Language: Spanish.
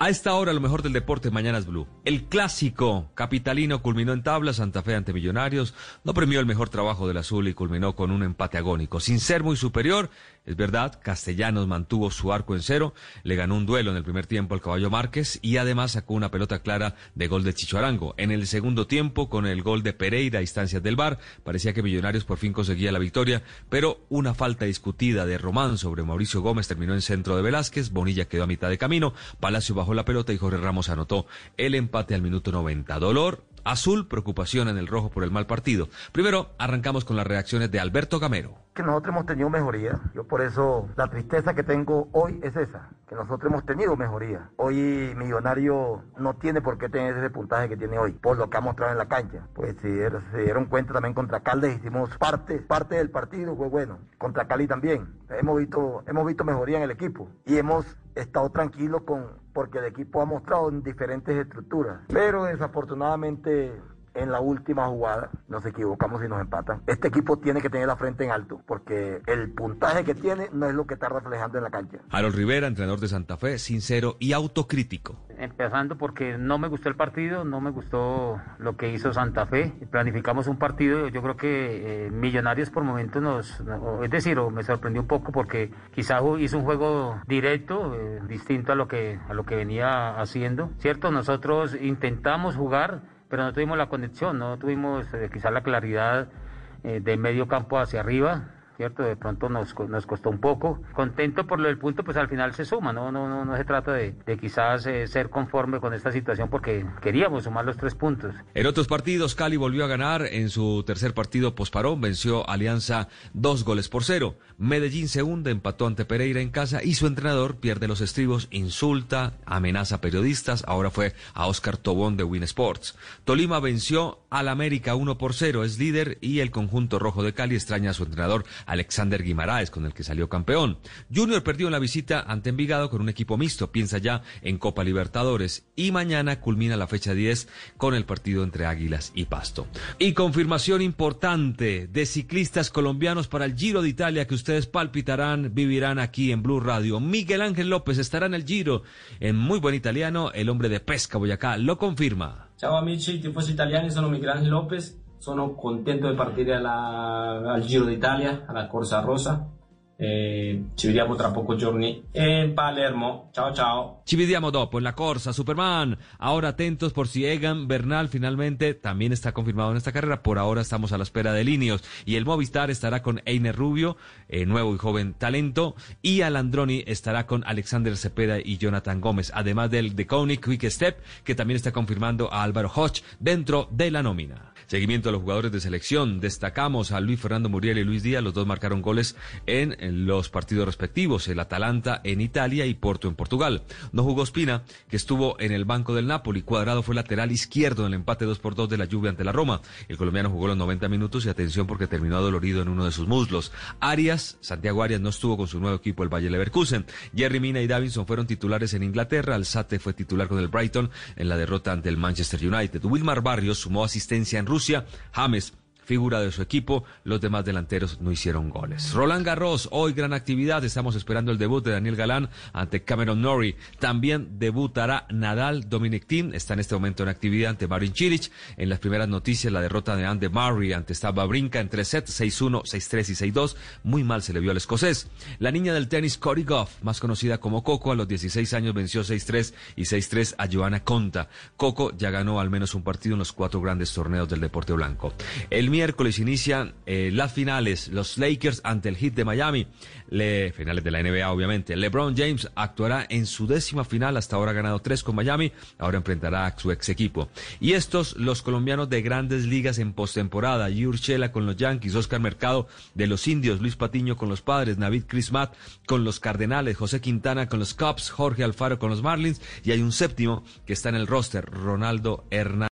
A esta hora, lo mejor del deporte, Mañanas Blue. El clásico capitalino culminó en tabla, Santa Fe ante Millonarios. No premió el mejor trabajo del azul y culminó con un empate agónico. Sin ser muy superior, es verdad, Castellanos mantuvo su arco en cero, le ganó un duelo en el primer tiempo al Caballo Márquez y además sacó una pelota clara de gol de Chicho Arango. En el segundo tiempo, con el gol de Pereira a instancias del bar, parecía que Millonarios por fin conseguía la victoria, pero una falta discutida de Román sobre Mauricio Gómez terminó en centro de Velázquez, Bonilla quedó a mitad de camino, Palacio bajó la pelota y Jorge Ramos anotó el empate al minuto 90. Dolor, azul, preocupación en el rojo por el mal partido. Primero, arrancamos con las reacciones de Alberto Gamero. Que nosotros hemos tenido mejoría. Yo por eso la tristeza que tengo hoy es esa, que nosotros hemos tenido mejoría. Hoy Millonario no tiene por qué tener ese puntaje que tiene hoy, por lo que ha mostrado en la cancha. Pues si se dieron cuenta también contra Caldes hicimos parte, parte del partido, fue bueno. Contra Cali también. Hemos visto, hemos visto mejoría en el equipo y hemos estado tranquilos con, porque el equipo ha mostrado en diferentes estructuras. Pero desafortunadamente en la última jugada nos equivocamos y nos empatan. Este equipo tiene que tener la frente en alto porque el puntaje que tiene no es lo que está reflejando en la cancha. Harold Rivera, entrenador de Santa Fe, sincero y autocrítico. Empezando porque no me gustó el partido, no me gustó lo que hizo Santa Fe. Planificamos un partido, yo creo que eh, Millonarios por momentos nos, no, es decir, me sorprendió un poco porque quizás hizo un juego directo, eh, distinto a lo que a lo que venía haciendo, cierto. Nosotros intentamos jugar pero no tuvimos la conexión, no tuvimos eh, quizás la claridad eh, de medio campo hacia arriba, ¿cierto? De pronto nos, nos costó un poco. Contento por lo del punto, pues al final se suma, no, no, no, no se trata de, de quizás eh, ser conforme con esta situación porque queríamos sumar los tres puntos. En otros partidos, Cali volvió a ganar en su tercer partido posparón, venció Alianza dos goles por cero. Medellín se hunde, empató ante Pereira en casa y su entrenador pierde los estribos, insulta, amenaza a periodistas, ahora fue a Oscar Tobón de Win Sports. Tolima venció al América 1 por 0, es líder y el conjunto rojo de Cali extraña a su entrenador Alexander Guimaraes, con el que salió campeón. Junior perdió en la visita ante Envigado con un equipo mixto, piensa ya en Copa Libertadores y mañana culmina la fecha 10 con el partido entre Águilas y Pasto. Y confirmación importante de ciclistas colombianos para el Giro de Italia que ustedes palpitarán, vivirán aquí en Blue Radio. Miguel Ángel López estará en el Giro en muy buen italiano, el hombre de Pesca Boyacá lo confirma. Ciao amici tifosi italiani, sono Miguel Ángel López, sono contento di partire alla, al Giro d'Italia, alla Corsa Rosa. Eh, ci vediamo tra pochi giorni in Palermo. Ciao ciao. Ci vediamo dopo en la Corsa, Superman. Ahora atentos por si Egan Bernal finalmente también está confirmado en esta carrera. Por ahora estamos a la espera de Linios. Y el Movistar estará con Einer Rubio, eh, nuevo y joven talento. Y Alandroni estará con Alexander Cepeda y Jonathan Gómez. Además del de Quick Step, que también está confirmando a Álvaro Hodge dentro de la nómina. Seguimiento a los jugadores de selección. Destacamos a Luis Fernando Muriel y Luis Díaz. Los dos marcaron goles en, los partidos respectivos. El Atalanta en Italia y Porto en Portugal. No jugó Spina, que estuvo en el banco del Napoli. Cuadrado fue lateral izquierdo en el empate 2 por 2 de la lluvia ante la Roma. El colombiano jugó los 90 minutos y atención porque terminó dolorido en uno de sus muslos. Arias, Santiago Arias no estuvo con su nuevo equipo, el Valle Leverkusen. Jerry Mina y Davinson fueron titulares en Inglaterra. Alzate fue titular con el Brighton en la derrota ante el Manchester United. Wilmar Barrios sumó asistencia en Rusia. James figura de su equipo, los demás delanteros no hicieron goles. Roland Garros, hoy gran actividad, estamos esperando el debut de Daniel Galán ante Cameron Norrie. También debutará Nadal Dominic Thiem, está en este momento en actividad ante Marin Cilic. En las primeras noticias, la derrota de Andy Murray ante Stava Brinca en tres sets, 6-1, 6-3 y 6-2. Muy mal se le vio al escocés. La niña del tenis Cory Goff, más conocida como Coco, a los 16 años venció 6-3 y 6-3 a Joana Conta. Coco ya ganó al menos un partido en los cuatro grandes torneos del deporte blanco. El miércoles inician eh, las finales, los Lakers ante el Heat de Miami, le, finales de la NBA obviamente. LeBron James actuará en su décima final, hasta ahora ha ganado tres con Miami, ahora enfrentará a su ex equipo. Y estos, los colombianos de grandes ligas en postemporada, Yurchela con los Yankees, Oscar Mercado de los Indios, Luis Patiño con los Padres, Navid Crismat con los Cardenales, José Quintana con los Cubs, Jorge Alfaro con los Marlins y hay un séptimo que está en el roster, Ronaldo Hernández.